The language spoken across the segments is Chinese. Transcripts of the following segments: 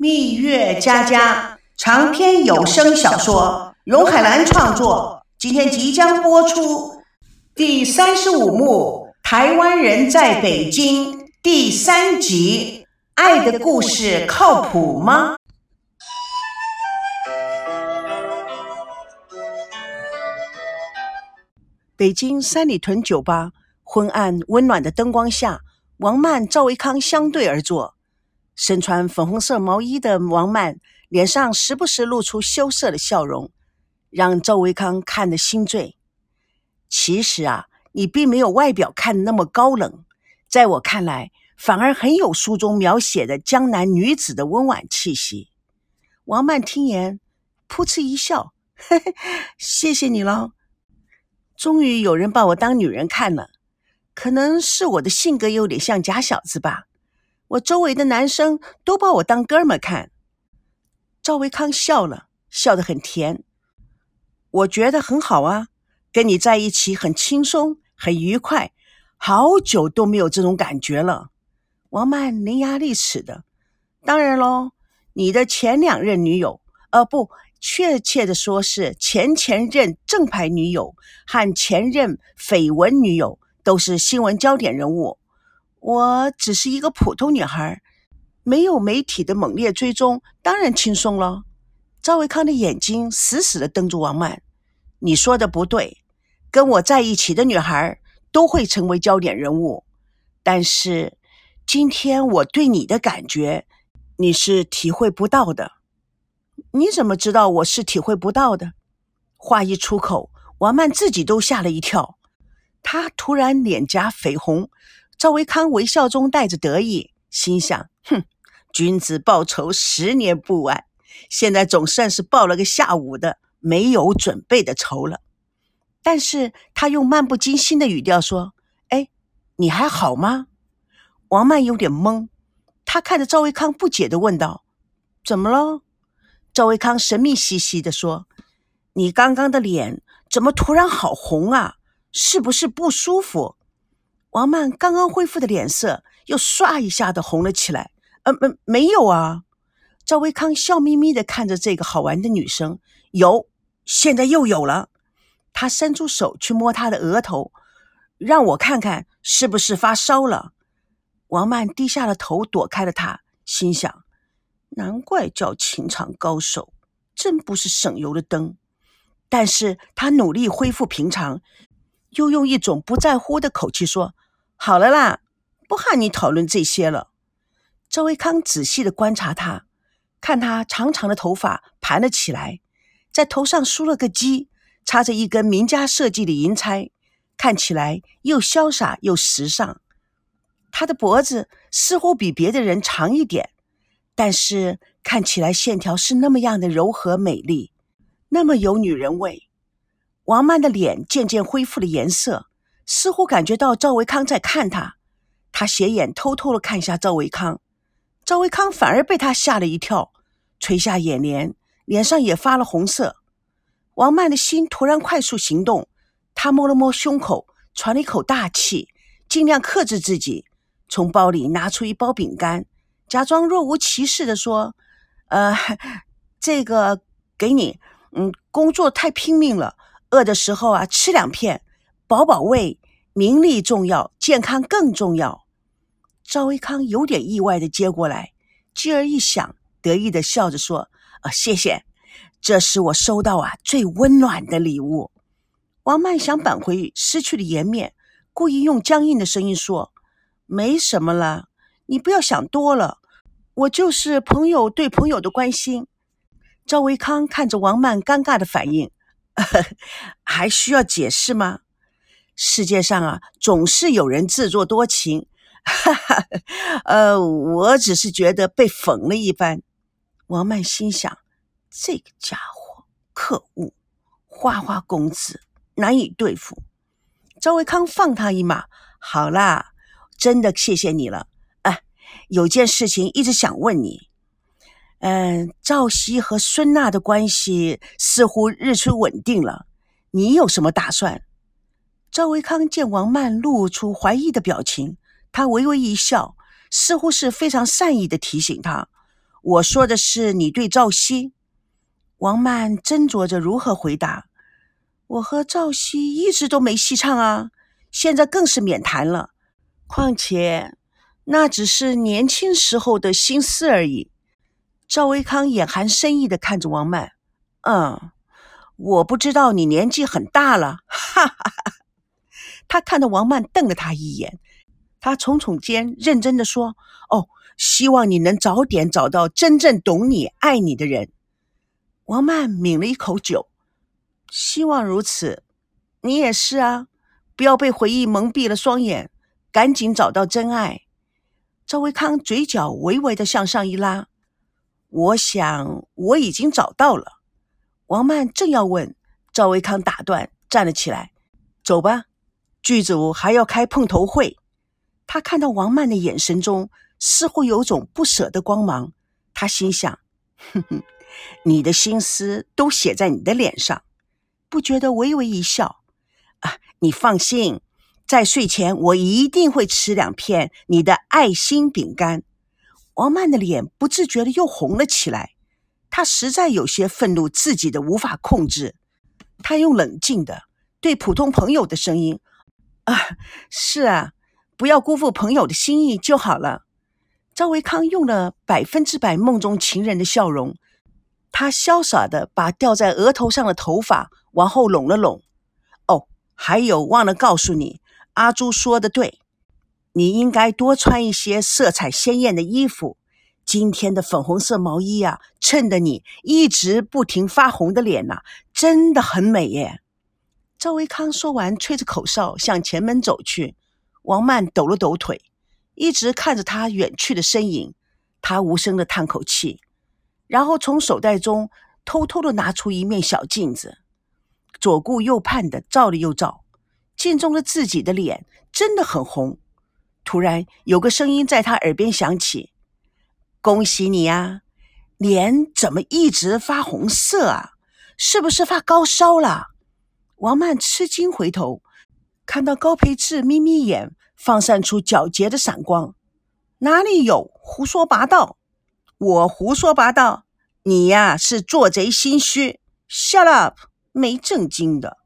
蜜月佳佳长篇有声小说，荣海兰创作，今天即将播出第三十五幕《台湾人在北京》第三集。爱的故事靠谱吗？北京三里屯酒吧，昏暗温暖的灯光下，王曼、赵维康相对而坐。身穿粉红色毛衣的王曼脸上时不时露出羞涩的笑容，让赵维康看得心醉。其实啊，你并没有外表看那么高冷，在我看来，反而很有书中描写的江南女子的温婉气息。王曼听言，噗嗤一笑：“嘿嘿，谢谢你喽。终于有人把我当女人看了，可能是我的性格有点像假小子吧。”我周围的男生都把我当哥们儿看。赵维康笑了笑得很甜，我觉得很好啊，跟你在一起很轻松很愉快，好久都没有这种感觉了。王曼伶牙俐齿的，当然喽，你的前两任女友，呃，不，确切的说是前前任正牌女友和前任绯闻女友，都是新闻焦点人物。我只是一个普通女孩，没有媒体的猛烈追踪，当然轻松了。赵维康的眼睛死死的瞪住王曼：“你说的不对，跟我在一起的女孩都会成为焦点人物，但是今天我对你的感觉，你是体会不到的。你怎么知道我是体会不到的？”话一出口，王曼自己都吓了一跳，她突然脸颊绯红。赵维康微笑中带着得意，心想：“哼，君子报仇，十年不晚。现在总算是报了个下午的没有准备的仇了。”但是他用漫不经心的语调说：“哎，你还好吗？”王曼有点懵，他看着赵维康不解的问道：“怎么了？”赵维康神秘兮兮的说：“你刚刚的脸怎么突然好红啊？是不是不舒服？”王曼刚刚恢复的脸色又唰一下的红了起来。呃，没没有啊。赵维康笑眯眯的看着这个好玩的女生，有，现在又有了。他伸出手去摸她的额头，让我看看是不是发烧了。王曼低下了头，躲开了他，心想：难怪叫情场高手，真不是省油的灯。但是他努力恢复平常。又用一种不在乎的口气说：“好了啦，不和你讨论这些了。”赵维康仔细的观察他，看他长长的头发盘了起来，在头上梳了个髻，插着一根名家设计的银钗，看起来又潇洒又时尚。他的脖子似乎比别的人长一点，但是看起来线条是那么样的柔和美丽，那么有女人味。王曼的脸渐渐恢复了颜色，似乎感觉到赵维康在看他。他斜眼偷偷的看下赵维康，赵维康反而被他吓了一跳，垂下眼帘，脸上也发了红色。王曼的心突然快速行动，他摸了摸胸口，喘了一口大气，尽量克制自己，从包里拿出一包饼干，假装若无其事的说：“呃，这个给你。嗯，工作太拼命了。”饿的时候啊，吃两片，饱饱胃。名利重要，健康更重要。赵维康有点意外的接过来，继而一想，得意的笑着说：“啊，谢谢，这是我收到啊最温暖的礼物。”王曼想挽回失去的颜面，故意用僵硬的声音说：“没什么了，你不要想多了，我就是朋友对朋友的关心。”赵维康看着王曼尴尬的反应。还需要解释吗？世界上啊，总是有人自作多情。哈哈，呃，我只是觉得被讽了一番。王曼心想：这个家伙可恶，花花公子难以对付。赵维康放他一马。好啦，真的谢谢你了。哎，有件事情一直想问你。嗯，赵熙和孙娜的关系似乎日趋稳定了。你有什么打算？赵维康见王曼露出怀疑的表情，他微微一笑，似乎是非常善意的提醒他：“我说的是你对赵熙。王曼斟酌着如何回答。我和赵熙一直都没戏唱啊，现在更是免谈了。况且那只是年轻时候的心思而已。赵维康眼含深意的看着王曼，嗯，我不知道你年纪很大了，哈哈哈。他看到王曼瞪了他一眼，他耸耸肩，认真的说：“哦，希望你能早点找到真正懂你、爱你的人。”王曼抿了一口酒。希望如此，你也是啊！不要被回忆蒙蔽了双眼，赶紧找到真爱。赵维康嘴角微微的向上一拉，我想我已经找到了。王曼正要问，赵维康打断，站了起来：“走吧，剧组还要开碰头会。”他看到王曼的眼神中似乎有种不舍的光芒，他心想：“哼哼，你的心思都写在你的脸上。”不觉得微微一笑，啊，你放心，在睡前我一定会吃两片你的爱心饼干。王曼的脸不自觉的又红了起来，她实在有些愤怒自己的无法控制。她用冷静的、对普通朋友的声音：“啊，是啊，不要辜负朋友的心意就好了。”赵维康用了百分之百梦中情人的笑容，他潇洒的把掉在额头上的头发。往后拢了拢，哦，还有忘了告诉你，阿朱说的对，你应该多穿一些色彩鲜艳的衣服。今天的粉红色毛衣啊，衬得你一直不停发红的脸呐，真的很美耶。赵维康说完，吹着口哨向前门走去。王曼抖了抖腿，一直看着他远去的身影。他无声的叹口气，然后从手袋中偷偷的拿出一面小镜子。左顾右盼的照了又照，镜中的自己的脸真的很红。突然有个声音在他耳边响起：“恭喜你呀，脸怎么一直发红色啊？是不是发高烧了？”王曼吃惊回头，看到高培志眯眯眼，放散出皎洁的闪光。哪里有胡说八道？我胡说八道？你呀是做贼心虚。Shut up！没正经的，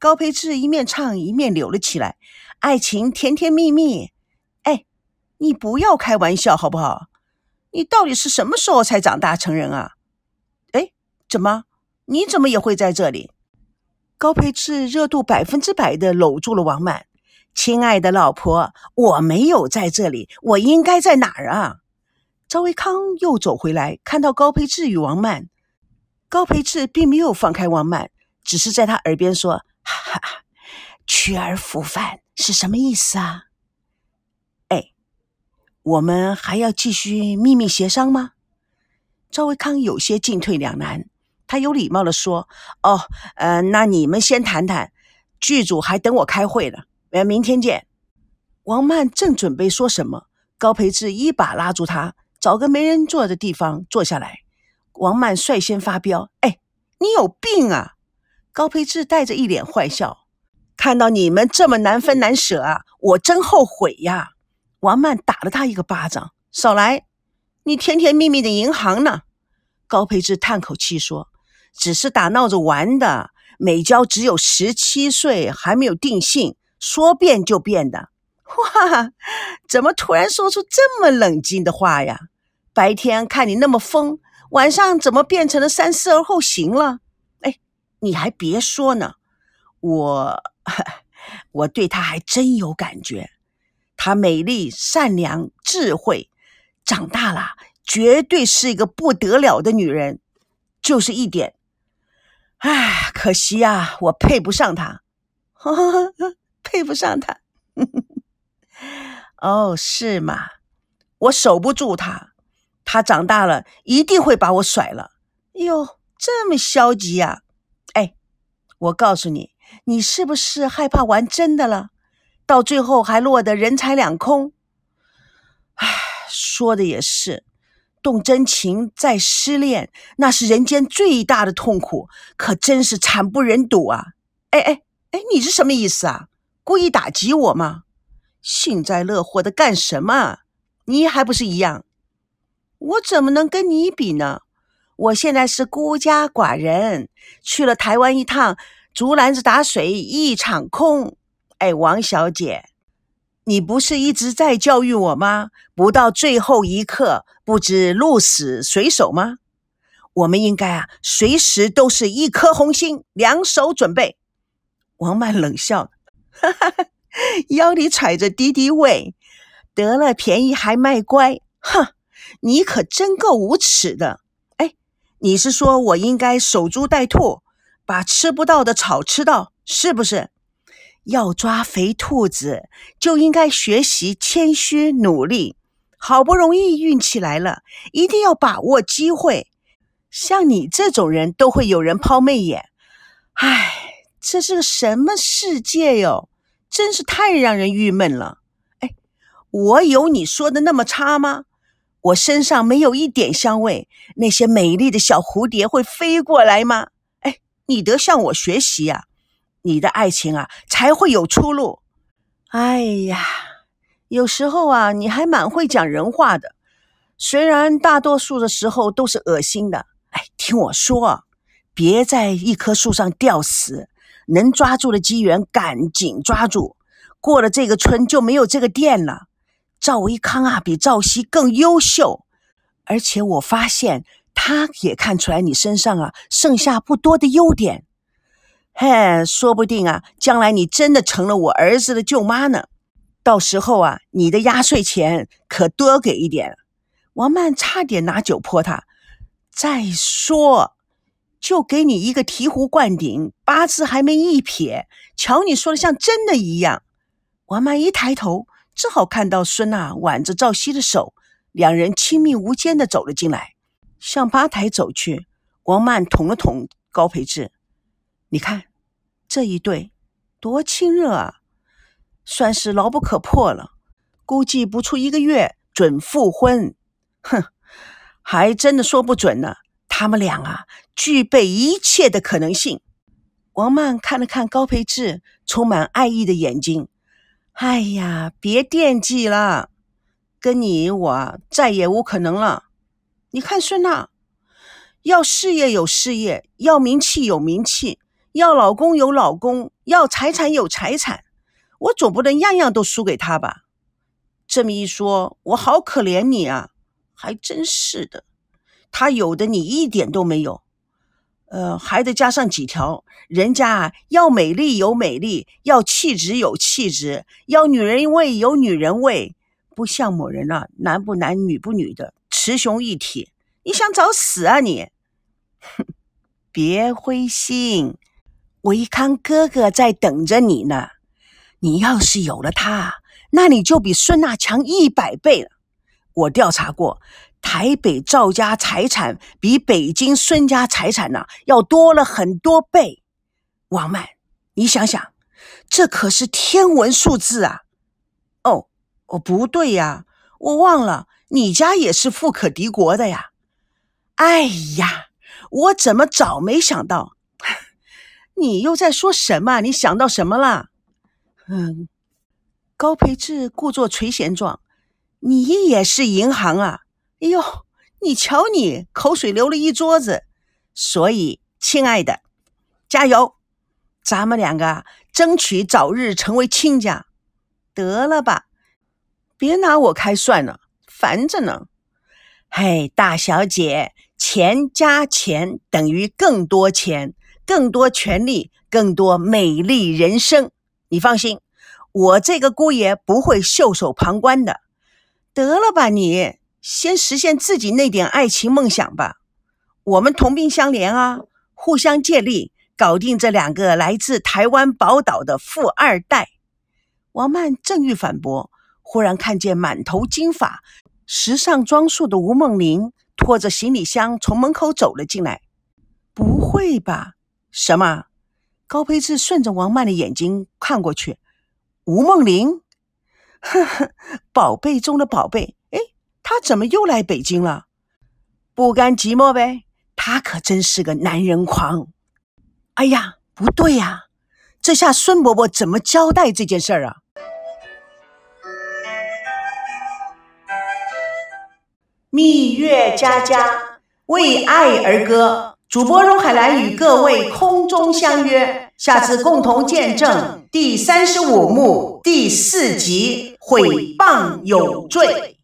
高培志一面唱一面扭了起来。爱情甜甜蜜蜜，你不要开玩笑好不好？你到底是什么时候才长大成人啊？哎，怎么？你怎么也会在这里？高培志热度百分之百的搂住了王曼，亲爱的老婆，我没有在这里，我应该在哪儿啊？赵维康又走回来，看到高培志与王曼，高培志并没有放开王曼。只是在他耳边说：“哈哈，去而复返是什么意思啊？”我们还要继续秘密协商吗？赵维康有些进退两难。他有礼貌的说：“哦，呃，那你们先谈谈，剧组还等我开会呢。呃，明天见。”王曼正准备说什么，高培志一把拉住他，找个没人坐的地方坐下来。王曼率先发飙：“哎，你有病啊！”高培志带着一脸坏笑，看到你们这么难分难舍啊，我真后悔呀！王曼打了他一个巴掌，少来！你甜甜蜜蜜的银行呢？高培志叹口气说：“只是打闹着玩的，美娇只有十七岁，还没有定性，说变就变的。”哇，怎么突然说出这么冷静的话呀？白天看你那么疯，晚上怎么变成了三思而后行了？哎你还别说呢，我 我对她还真有感觉。她美丽、善良、智慧，长大了绝对是一个不得了的女人。就是一点，唉，可惜呀，我配不上她，配不上她。哦，是吗？我守不住她，她长大了一定会把我甩了。哟，这么消极呀？我告诉你，你是不是害怕玩真的了？到最后还落得人财两空。唉，说的也是，动真情再失恋，那是人间最大的痛苦，可真是惨不忍睹啊！哎哎哎，你是什么意思啊？故意打击我吗？幸灾乐祸的干什么？你还不是一样？我怎么能跟你比呢？我现在是孤家寡人，去了台湾一趟，竹篮子打水一场空。哎，王小姐，你不是一直在教育我吗？不到最后一刻，不知鹿死谁手吗？我们应该啊，随时都是一颗红心，两手准备。王曼冷笑，哈哈，腰里揣着敌敌畏，得了便宜还卖乖，哼，你可真够无耻的。哎，你是说我应该守株待兔，把吃不到的草吃到，是不是？要抓肥兔子，就应该学习谦虚努力。好不容易运气来了，一定要把握机会。像你这种人都会有人抛媚眼，唉，这是个什么世界哟？真是太让人郁闷了。哎，我有你说的那么差吗？我身上没有一点香味，那些美丽的小蝴蝶会飞过来吗？哎，你得向我学习呀，你的爱情啊才会有出路。哎呀，有时候啊，你还蛮会讲人话的，虽然大多数的时候都是恶心的。哎，听我说，别在一棵树上吊死，能抓住的机缘赶紧抓住。过了这个村就没有这个店了。赵维康啊，比赵熙更优秀，而且我发现他也看出来你身上啊剩下不多的优点。嘿，说不定啊，将来你真的成了我儿子的舅妈呢。到时候啊，你的压岁钱可多给一点。王曼差点拿酒泼他。再说，就给你一个醍醐灌顶，八字还没一撇，瞧你说的像真的一样。王曼一抬头，正好看到孙娜挽着赵熙的手，两人亲密无间的走了进来，向吧台走去。王曼捅了捅高培志：“你看这一对多亲热啊，算是牢不可破了。估计不出一个月准复婚。”哼。还真的说不准呢，他们俩啊，具备一切的可能性。王曼看了看高培志充满爱意的眼睛，哎呀，别惦记了，跟你我再也无可能了。你看孙娜，要事业有事业，要名气有名气，要老公有老公，要财产有财产，我总不能样样都输给他吧？这么一说，我好可怜你啊。还真是的，他有的你一点都没有，呃，还得加上几条。人家要美丽有美丽，要气质有气质，要女人味有女人味，不像某人啊，男不男女不女的，雌雄一体。你想找死啊你？哼，别灰心，维康哥哥在等着你呢。你要是有了他，那你就比孙娜强一百倍了。我调查过，台北赵家财产比北京孙家财产呢要多了很多倍。王曼，你想想，这可是天文数字啊！哦，哦，不对呀，我忘了，你家也是富可敌国的呀。哎呀，我怎么早没想到？你又在说什么？你想到什么了？嗯，高培志故作垂涎状。你也是银行啊？哎呦，你瞧你口水流了一桌子。所以，亲爱的，加油！咱们两个争取早日成为亲家。得了吧，别拿我开涮了，烦着呢。嘿，大小姐，钱加钱等于更多钱，更多权利，更多美丽人生。你放心，我这个姑爷不会袖手旁观的。得了吧，你先实现自己那点爱情梦想吧。我们同病相怜啊，互相借力，搞定这两个来自台湾宝岛的富二代。王曼正欲反驳，忽然看见满头金发、时尚装束的吴梦玲拖着行李箱从门口走了进来。不会吧？什么？高培志顺着王曼的眼睛看过去，吴梦玲。呵呵，宝贝中的宝贝，哎，他怎么又来北京了？不甘寂寞呗。他可真是个男人狂。哎呀，不对呀，这下孙伯伯怎么交代这件事儿啊？蜜月佳佳为爱而歌，主播荣海兰与各位空中相约，下次共同见证第三十五幕第四集毁谤有罪。